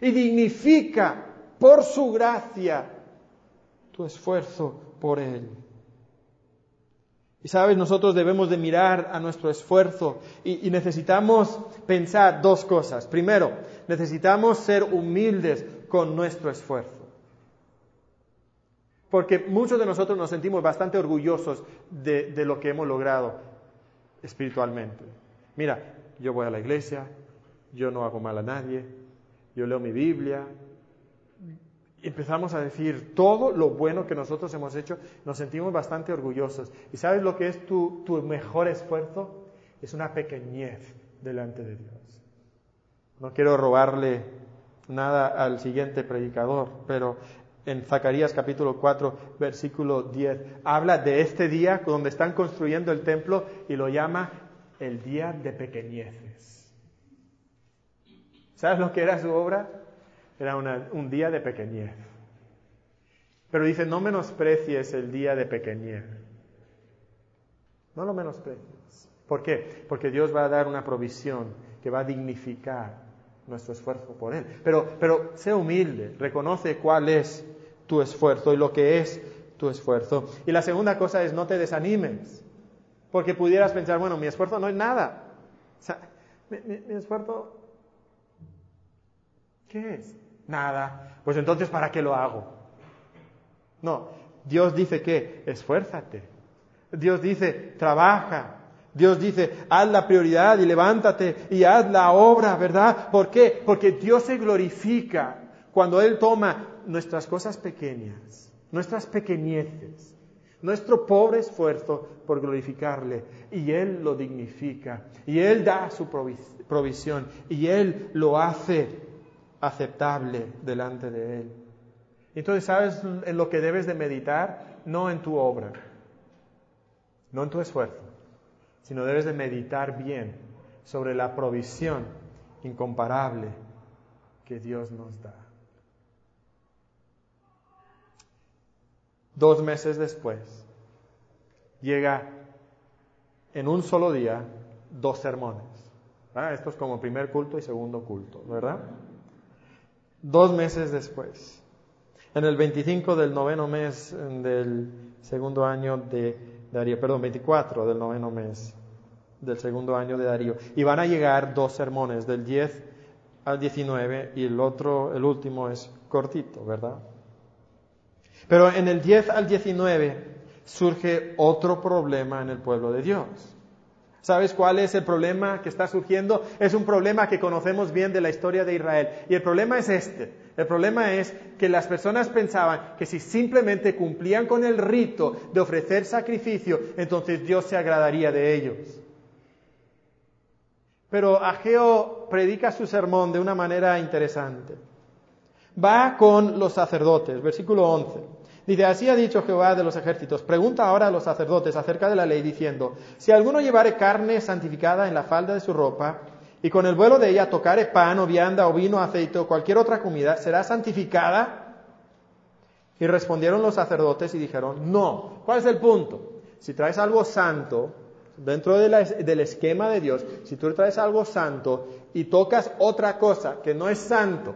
y dignifica por su gracia tu esfuerzo por Él. Y sabes, nosotros debemos de mirar a nuestro esfuerzo y, necesitamos pensar dos cosas. Primero, necesitamos ser humildes con nuestro esfuerzo. Porque muchos de nosotros nos sentimos bastante orgullosos de lo que hemos logrado espiritualmente. Mira, yo voy a la iglesia, yo no hago mal a nadie, yo leo mi Biblia. Empezamos a decir todo lo bueno que nosotros hemos hecho, nos sentimos bastante orgullosos. ¿Y sabes lo que es tu, mejor esfuerzo? Es una pequeñez delante de Dios. No quiero robarle nada al siguiente predicador, pero en Zacarías capítulo 4, versículo 10. Habla de este día donde están construyendo el templo y lo llama el día de pequeñeces. ¿Sabes lo que era su obra? Era un día de pequeñez. Pero dice, no menosprecies el día de pequeñez. No lo menosprecies. ¿Por qué? Porque Dios va a dar una provisión que va a dignificar nuestro esfuerzo por Él. Pero, pero sé humilde, reconoce cuál es tu esfuerzo y lo que es tu esfuerzo. Y la segunda cosa es no te desanimes, porque pudieras pensar, bueno, mi esfuerzo no es nada. Mi, esfuerzo, ¿qué es? Nada. Pues entonces, ¿para qué lo hago? No, Dios dice que esfuérzate. Dios dice, trabaja. Dios dice, haz la prioridad y levántate y haz la obra, ¿verdad? ¿Por qué? Porque Dios se glorifica cuando Él toma nuestras cosas pequeñas, nuestras pequeñeces, nuestro pobre esfuerzo por glorificarle, y Él lo dignifica, y Él da su provisión, y Él lo hace aceptable delante de Él. Entonces, ¿sabes en lo que debes de meditar? No en tu obra, no en tu esfuerzo, sino debes de meditar bien sobre la provisión incomparable que Dios nos da. Dos meses después, llega en un solo día dos sermones. Esto es como primer culto y segundo culto, ¿verdad? Dos meses después, en el 25 del noveno mes del segundo año de Darío, perdón, 24 del noveno mes del segundo año de Darío, y van a llegar dos sermones, del 10 al 19, y el otro, el último es cortito, ¿verdad? Pero en el 10 al 19 surge otro problema en el pueblo de Dios. ¿Sabes cuál es el problema que está surgiendo? Es un problema que conocemos bien de la historia de Israel. Y el problema es este. El problema es que las personas pensaban que si simplemente cumplían con el rito de ofrecer sacrificio, entonces Dios se agradaría de ellos. Pero Ageo predica su sermón de una manera interesante va con los sacerdotes, versículo 11. Dice, así ha dicho Jehová de los ejércitos, pregunta ahora a los sacerdotes acerca de la ley, diciendo, si alguno llevare carne santificada en la falda de su ropa, y con el vuelo de ella tocare pan o vianda o vino, aceite o cualquier otra comida, ¿será santificada? Y respondieron los sacerdotes y dijeron, no. ¿Cuál es el punto? Si traes algo santo, dentro del esquema de Dios, si tú traes algo santo y tocas otra cosa que no es santo,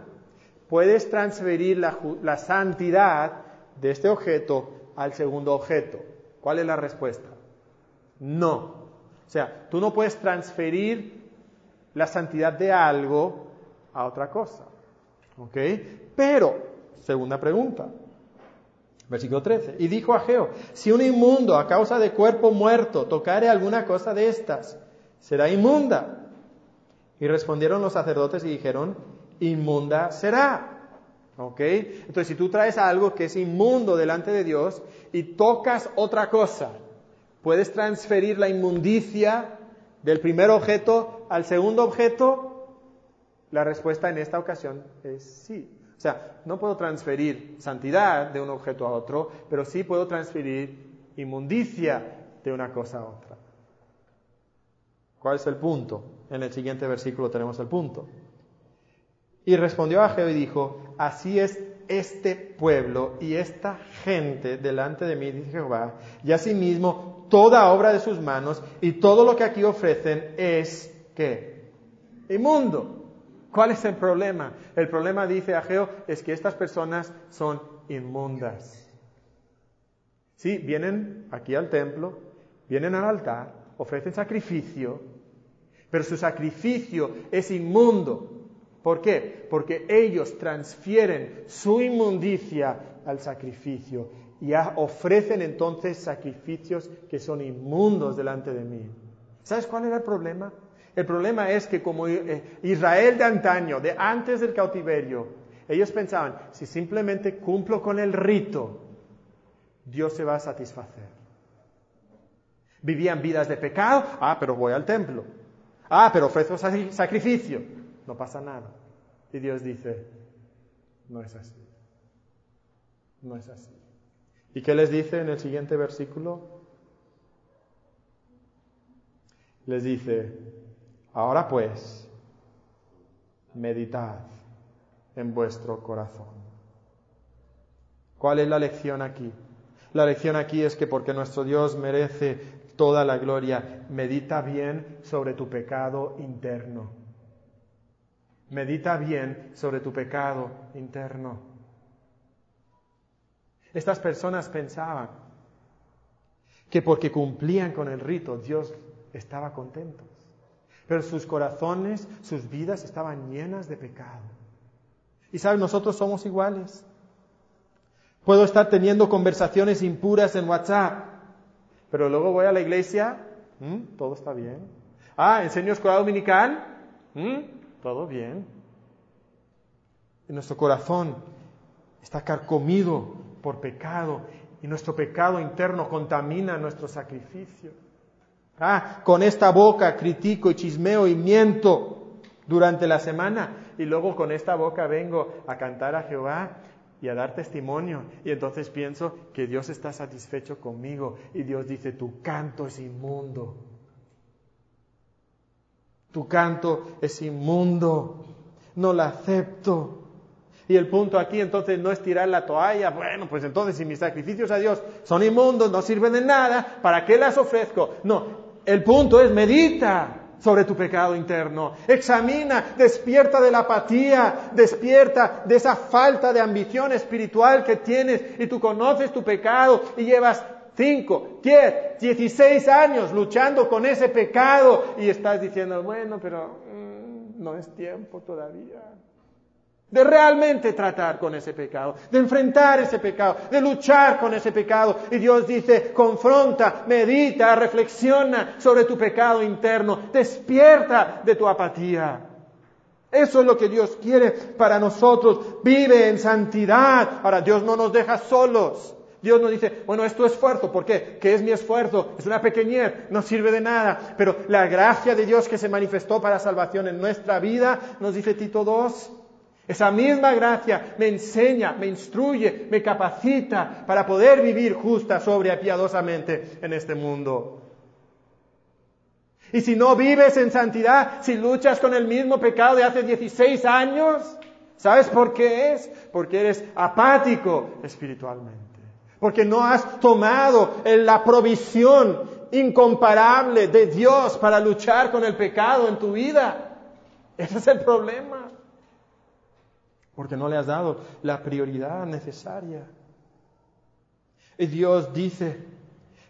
puedes transferir la, santidad de este objeto al segundo objeto. ¿Cuál es la respuesta? No. O sea, tú no puedes transferir la santidad de algo a otra cosa. ¿Ok? Pero, segunda pregunta, versículo 13. Y dijo a Geo, si un inmundo a causa de cuerpo muerto tocare alguna cosa de estas, será inmunda. Y respondieron los sacerdotes y dijeron, inmunda será. ¿Ok? Entonces, si tú traes algo que es inmundo delante de Dios y tocas otra cosa, ¿puedes transferir la inmundicia del primer objeto al segundo objeto? La respuesta en esta ocasión es sí. O sea, no puedo transferir santidad de un objeto a otro, pero sí puedo transferir inmundicia de una cosa a otra. ¿Cuál es el punto? En el siguiente versículo tenemos el punto. Y respondió Ageo y dijo, así es este pueblo y esta gente delante de mí, dice Jehová, y asimismo toda obra de sus manos y todo lo que aquí ofrecen es, ¿qué? Inmundo. ¿Cuál es el problema? El problema, dice Ageo, es que estas personas son inmundas. Sí, vienen aquí al templo, vienen al altar, ofrecen sacrificio, pero su sacrificio es inmundo. ¿Por qué? Porque ellos transfieren su inmundicia al sacrificio y ofrecen entonces sacrificios que son inmundos delante de mí. ¿Sabes cuál era el problema? El problema es que como eh, Israel de antaño, de antes del cautiverio, ellos pensaban, si simplemente cumplo con el rito, Dios se va a satisfacer. Vivían vidas de pecado, ah, pero voy al templo. Ah, pero ofrezco sacrificio. No pasa nada. Y Dios dice, no es así. No es así. ¿Y qué les dice en el siguiente versículo? Les dice, ahora pues, meditad en vuestro corazón. ¿Cuál es la lección aquí? La lección aquí es que porque nuestro Dios merece toda la gloria, medita bien sobre tu pecado interno. Medita bien sobre tu pecado interno. Estas personas pensaban que porque cumplían con el rito Dios estaba contento. Pero sus corazones, sus vidas estaban llenas de pecado. Y saben, nosotros somos iguales. Puedo estar teniendo conversaciones impuras en WhatsApp, pero luego voy a la iglesia, todo está bien. Ah, enseño escuela dominical, todo bien. Y nuestro corazón está carcomido por pecado y nuestro pecado interno contamina nuestro sacrificio. Ah, con esta boca critico y chismeo y miento durante la semana y luego con esta boca vengo a cantar a Jehová y a dar testimonio. Y entonces pienso que Dios está satisfecho conmigo y Dios dice, tu canto es inmundo. Tu canto es inmundo. No la acepto. Y el punto aquí entonces no es tirar la toalla. Bueno, pues entonces si mis sacrificios a Dios son inmundos, no sirven de nada, ¿para qué las ofrezco? No, el punto es medita sobre tu pecado interno. Examina, despierta de la apatía, despierta de esa falta de ambición espiritual que tienes y tú conoces tu pecado y llevas 5, 10, 16 años luchando con ese pecado y estás diciendo, bueno, pero mm, no es tiempo todavía de realmente tratar con ese pecado, de enfrentar ese pecado, de luchar con ese pecado. Y Dios dice, confronta, medita, reflexiona sobre tu pecado interno, despierta de tu apatía. Eso es lo que Dios quiere para nosotros. Vive en santidad. Ahora, Dios no nos deja solos. Dios nos dice, bueno, es tu esfuerzo. ¿Por qué? ¿Qué es mi esfuerzo? Es una pequeñez, no sirve de nada. Pero la gracia de Dios que se manifestó para salvación en nuestra vida, nos dice Tito 2, esa misma gracia me enseña, me instruye, me capacita para poder vivir justa, sobria, piadosamente en este mundo. Y si no vives en santidad, si luchas con el mismo pecado de hace 16 años, ¿sabes por qué es? Porque eres apático espiritualmente. Porque no has tomado la provisión incomparable de Dios para luchar con el pecado en tu vida. Ese es el problema porque no le has dado la prioridad necesaria. Y Dios dice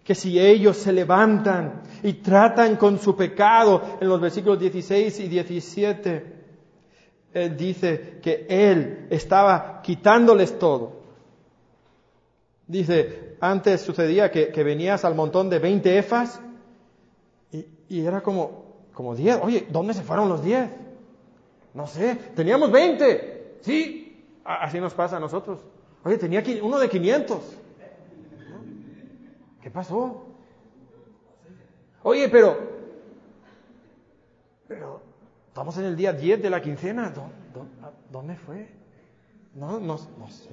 que si ellos se levantan y tratan con su pecado, en los versículos 16 y 17, Él dice que Él estaba quitándoles todo. Dice, antes sucedía que, venías al montón de 20 efas y, y, era como, como 10. Oye, ¿dónde se fueron los 10? No sé, teníamos 20. Sí, así nos pasa a nosotros. Oye, tenía uno de 500. ¿Qué pasó? Oye, pero, pero, estamos en el día 10 de la quincena. ¿Dónde, fue? No, no, no sé.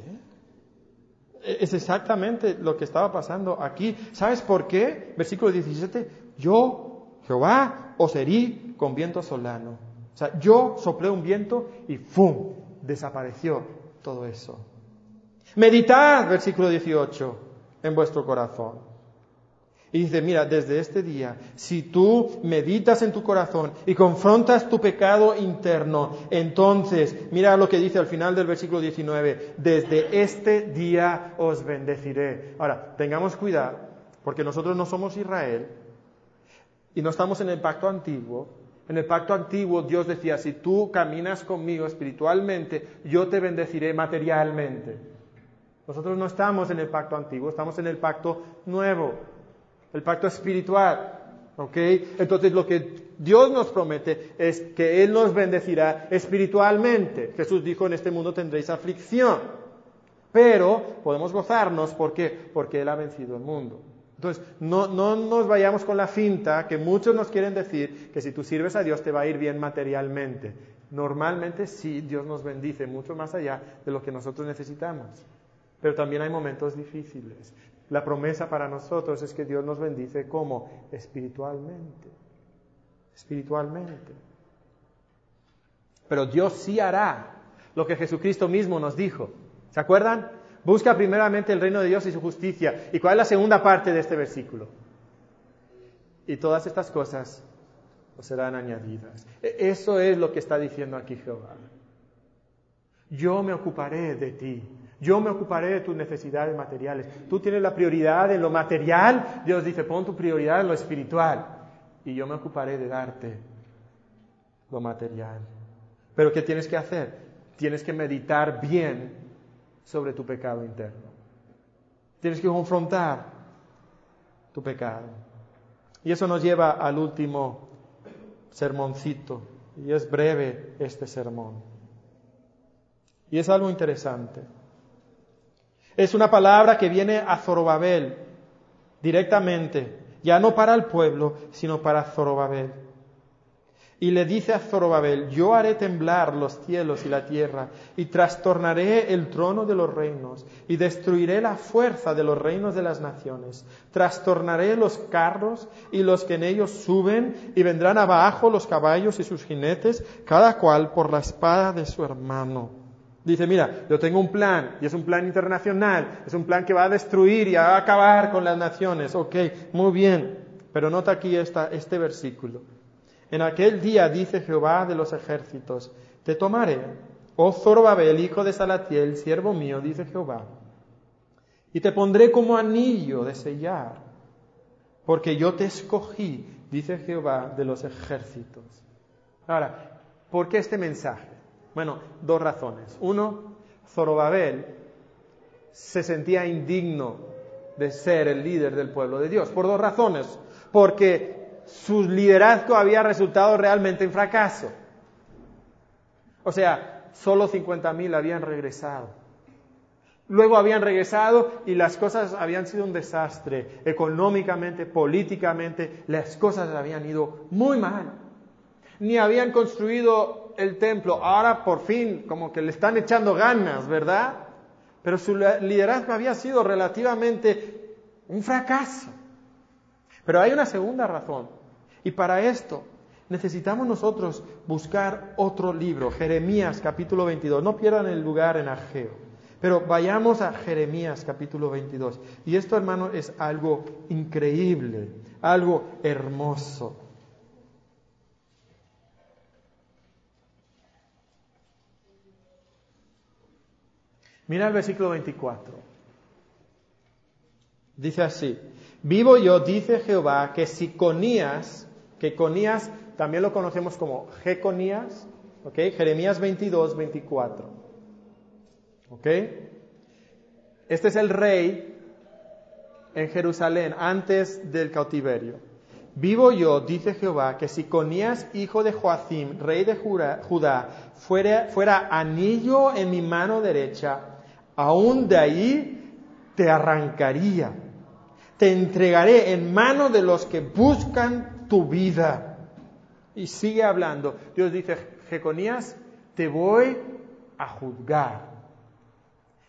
Es exactamente lo que estaba pasando aquí. ¿Sabes por qué? Versículo 17. Yo Jehová os herí con viento solano. O sea, yo soplé un viento y ¡fum! desapareció todo eso. Meditad, versículo 18, en vuestro corazón. Y dice, mira, desde este día, si tú meditas en tu corazón y confrontas tu pecado interno, entonces, mira lo que dice al final del versículo 19, desde este día os bendeciré. Ahora, tengamos cuidado, porque nosotros no somos Israel y no estamos en el pacto antiguo. En el pacto antiguo Dios decía, si tú caminas conmigo espiritualmente, yo te bendeciré materialmente. Nosotros no estamos en el pacto antiguo, estamos en el pacto nuevo el pacto espiritual. ¿Ok? Entonces lo que Dios nos promete es que Él nos bendecirá espiritualmente. Jesús dijo, en este mundo tendréis aflicción. Pero podemos gozarnos, ¿por qué? Porque Él ha vencido el mundo. Entonces, no, no nos vayamos con la finta que muchos nos quieren decir que si tú sirves a Dios te va a ir bien materialmente. Normalmente sí, Dios nos bendice mucho más allá de lo que nosotros necesitamos. Pero también hay momentos difíciles. La promesa para nosotros es que Dios nos bendice como espiritualmente. Espiritualmente. Pero Dios sí hará lo que Jesucristo mismo nos dijo. ¿Se acuerdan? Busca primeramente el reino de Dios y su justicia. ¿Y cuál es la segunda parte de este versículo? Y todas estas cosas os serán añadidas. E-, eso es lo que está diciendo aquí Jehová. Yo me ocuparé de ti. Yo me ocuparé de tus necesidades materiales. Tú tienes la prioridad en lo material. Dios dice, pon tu prioridad en lo espiritual. Y yo me ocuparé de darte lo material. Pero ¿qué tienes que hacer? Tienes que meditar bien sobre tu pecado interno. Tienes que confrontar tu pecado. Y eso nos lleva al último sermoncito. Y es breve este sermón. Y es algo interesante. Es una palabra que viene a Zorobabel directamente, ya no para el pueblo, sino para Zorobabel. Y le dice a Zorobabel, yo haré temblar los cielos y la tierra, y trastornaré el trono de los reinos, y destruiré la fuerza de los reinos de las naciones. Trastornaré los carros y los que en ellos suben, y vendrán abajo los caballos y sus jinetes, cada cual por la espada de su hermano. Dice, mira, yo tengo un plan, y es un plan internacional, es un plan que va a destruir y a acabar con las naciones. Ok, muy bien, pero nota aquí esta, este versículo. En aquel día dice Jehová de los ejércitos, te tomaré, oh Zorobabel, hijo de Salatiel, siervo mío, dice Jehová, y te pondré como anillo de sellar, porque yo te escogí, dice Jehová de los ejércitos. Ahora, ¿por qué este mensaje? Bueno, dos razones. Uno, Zorobabel se sentía indigno de ser el líder del pueblo de Dios, por dos razones. Porque su liderazgo había resultado realmente en fracaso. O sea, solo 50.000 habían regresado. Luego habían regresado y las cosas habían sido un desastre. Económicamente, políticamente, las cosas habían ido muy mal. Ni habían construido el templo, ahora por fin como que le están echando ganas, ¿verdad? Pero su liderazgo había sido relativamente un fracaso. Pero hay una segunda razón. Y para esto necesitamos nosotros buscar otro libro, Jeremías capítulo 22. No pierdan el lugar en Ageo. Pero vayamos a Jeremías capítulo 22. Y esto, hermano, es algo increíble, algo hermoso. Mira el versículo 24. Dice así, vivo yo, dice Jehová, que si Conías, que Conías también lo conocemos como Jeconías, ¿ok? Jeremías 22, 24. ¿Ok? Este es el rey en Jerusalén antes del cautiverio. Vivo yo, dice Jehová, que si Conías, hijo de Joacim, rey de Judá, fuera, fuera anillo en mi mano derecha, aún de ahí te arrancaría. Te entregaré en mano de los que buscan tu vida. Y sigue hablando. Dios dice, Jeconías, te voy a juzgar.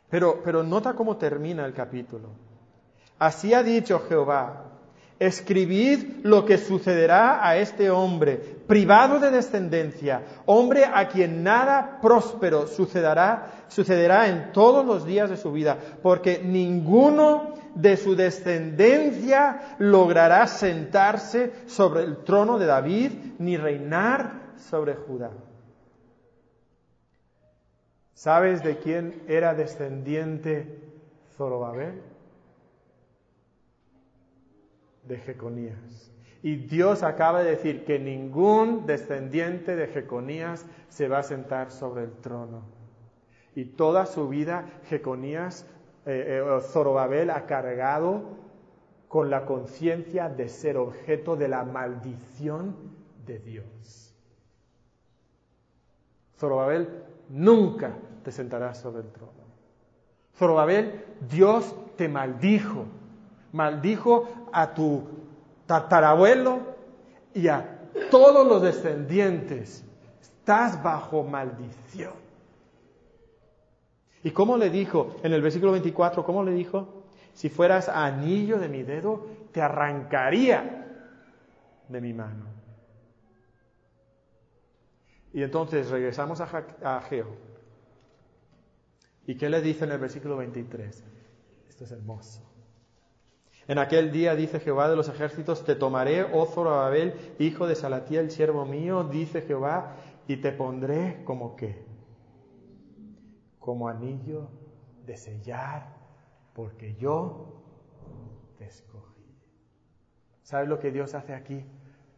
Pero, pero nota cómo termina el capítulo. Así ha dicho Jehová, Escribid lo que sucederá a este hombre, privado de descendencia, hombre a quien nada próspero sucederá, sucederá en todos los días de su vida, porque ninguno de su descendencia logrará sentarse sobre el trono de David ni reinar sobre Judá. ¿Sabes de quién era descendiente Zorobabel? De Jeconías. Y Dios acaba de decir que ningún descendiente de Jeconías se va a sentar sobre el trono. Y toda su vida Jeconías, eh, eh, Zorobabel ha cargado con la conciencia de ser objeto de la maldición de Dios. Zorobabel nunca te sentarás sobre el trono. Zorobabel, Dios te maldijo maldijo a tu tatarabuelo y a todos los descendientes. Estás bajo maldición. ¿Y cómo le dijo en el versículo 24? ¿Cómo le dijo? Si fueras anillo de mi dedo, te arrancaría de mi mano. Y entonces regresamos a, a Geo. ¿Y qué le dice en el versículo 23? Esto es hermoso. En aquel día, dice Jehová de los ejércitos, te tomaré, oh Zorobabel, hijo de Salatiel, siervo mío, dice Jehová, y te pondré como qué? Como anillo de sellar, porque yo te escogí. ¿Sabes lo que Dios hace aquí?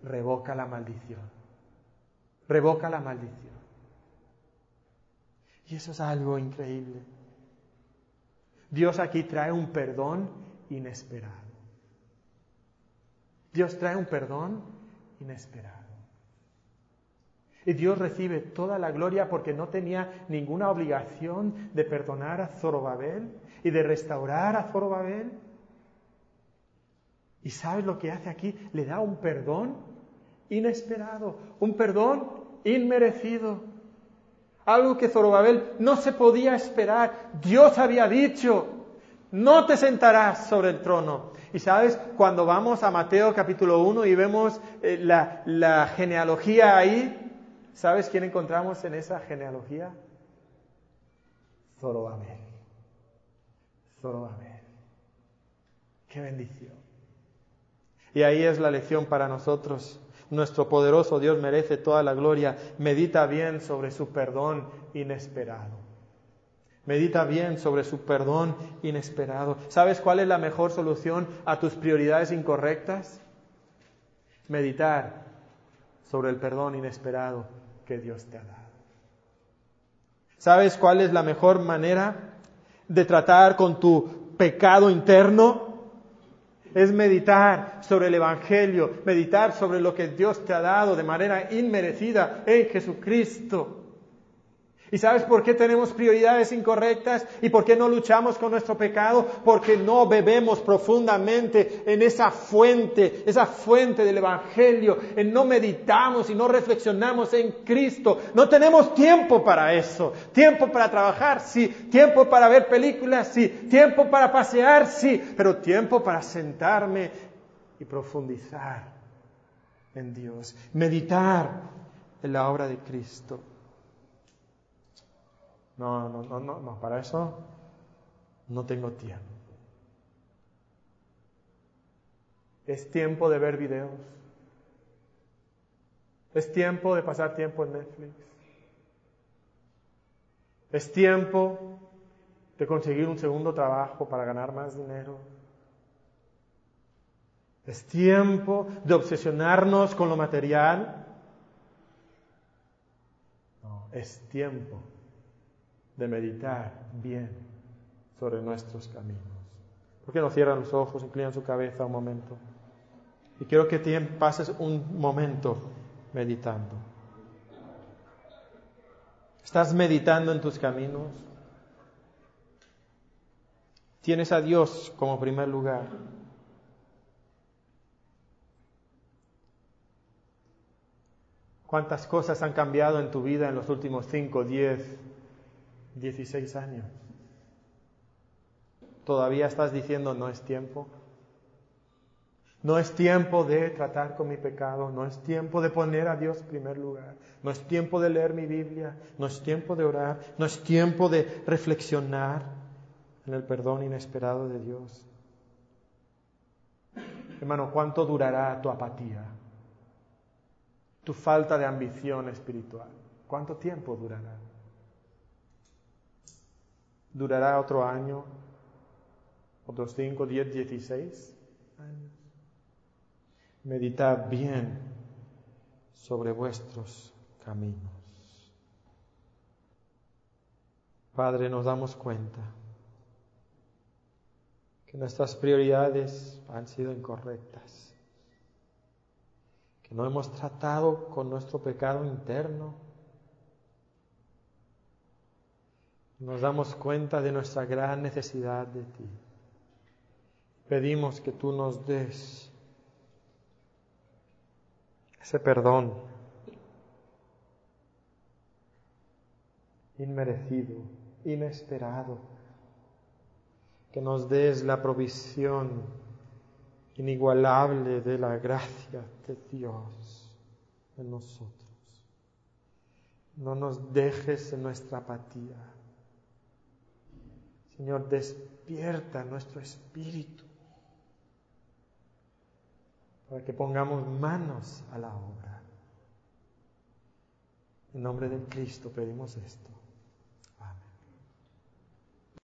Revoca la maldición. Revoca la maldición. Y eso es algo increíble. Dios aquí trae un perdón inesperado. Dios trae un perdón inesperado. Y Dios recibe toda la gloria porque no tenía ninguna obligación de perdonar a Zorobabel y de restaurar a Zorobabel. ¿Y sabes lo que hace aquí? Le da un perdón inesperado, un perdón inmerecido. Algo que Zorobabel no se podía esperar. Dios había dicho, no te sentarás sobre el trono. Y sabes, cuando vamos a Mateo capítulo 1 y vemos eh, la, genealogía ahí, ¿sabes quién encontramos en esa genealogía? Zorobabel. Zorobabel. Qué bendición. Y ahí es la lección para nosotros. Nuestro poderoso Dios merece toda la gloria. Medita bien sobre su perdón inesperado. Medita bien sobre su perdón inesperado. ¿Sabes cuál es la mejor solución a tus prioridades incorrectas? Meditar sobre el perdón inesperado que Dios te ha dado. ¿Sabes cuál es la mejor manera de tratar con tu pecado interno? Es meditar sobre el Evangelio, meditar sobre lo que Dios te ha dado de manera inmerecida en Jesucristo. ¿Y sabes por qué tenemos prioridades incorrectas y por qué no luchamos con nuestro pecado? Porque no bebemos profundamente en esa fuente, esa fuente del Evangelio, en no meditamos y no reflexionamos en Cristo. No tenemos tiempo para eso. Tiempo para trabajar, sí. Tiempo para ver películas, sí. Tiempo para pasear, sí. Pero tiempo para sentarme y profundizar en Dios. Meditar en la obra de Cristo. No, no, no, no, no, para eso no tengo tiempo. Es tiempo de ver videos. Es tiempo de pasar tiempo en Netflix. Es tiempo de conseguir un segundo trabajo para ganar más dinero. Es tiempo de obsesionarnos con lo material. No, es tiempo de meditar bien sobre nuestros caminos. ¿Por qué no cierran los ojos, inclinan su cabeza un momento? Y quiero que pases un momento meditando. ¿Estás meditando en tus caminos? ¿Tienes a Dios como primer lugar? ¿Cuántas cosas han cambiado en tu vida en los últimos 5, 10, 16 años. ¿Todavía estás diciendo no es tiempo? No es tiempo de tratar con mi pecado, no es tiempo de poner a Dios en primer lugar, no es tiempo de leer mi Biblia, no es tiempo de orar, no es tiempo de reflexionar en el perdón inesperado de Dios. Hermano, ¿cuánto durará tu apatía? Tu falta de ambición espiritual. ¿Cuánto tiempo durará? ¿Durará otro año? ¿Otros cinco, diez, dieciséis años? Meditad bien sobre vuestros caminos. Padre, nos damos cuenta que nuestras prioridades han sido incorrectas, que no hemos tratado con nuestro pecado interno. Nos damos cuenta de nuestra gran necesidad de ti. Pedimos que tú nos des ese perdón inmerecido, inesperado, que nos des la provisión inigualable de la gracia de Dios en nosotros. No nos dejes en nuestra apatía. Señor, despierta nuestro espíritu para que pongamos manos a la obra. En nombre de Cristo pedimos esto.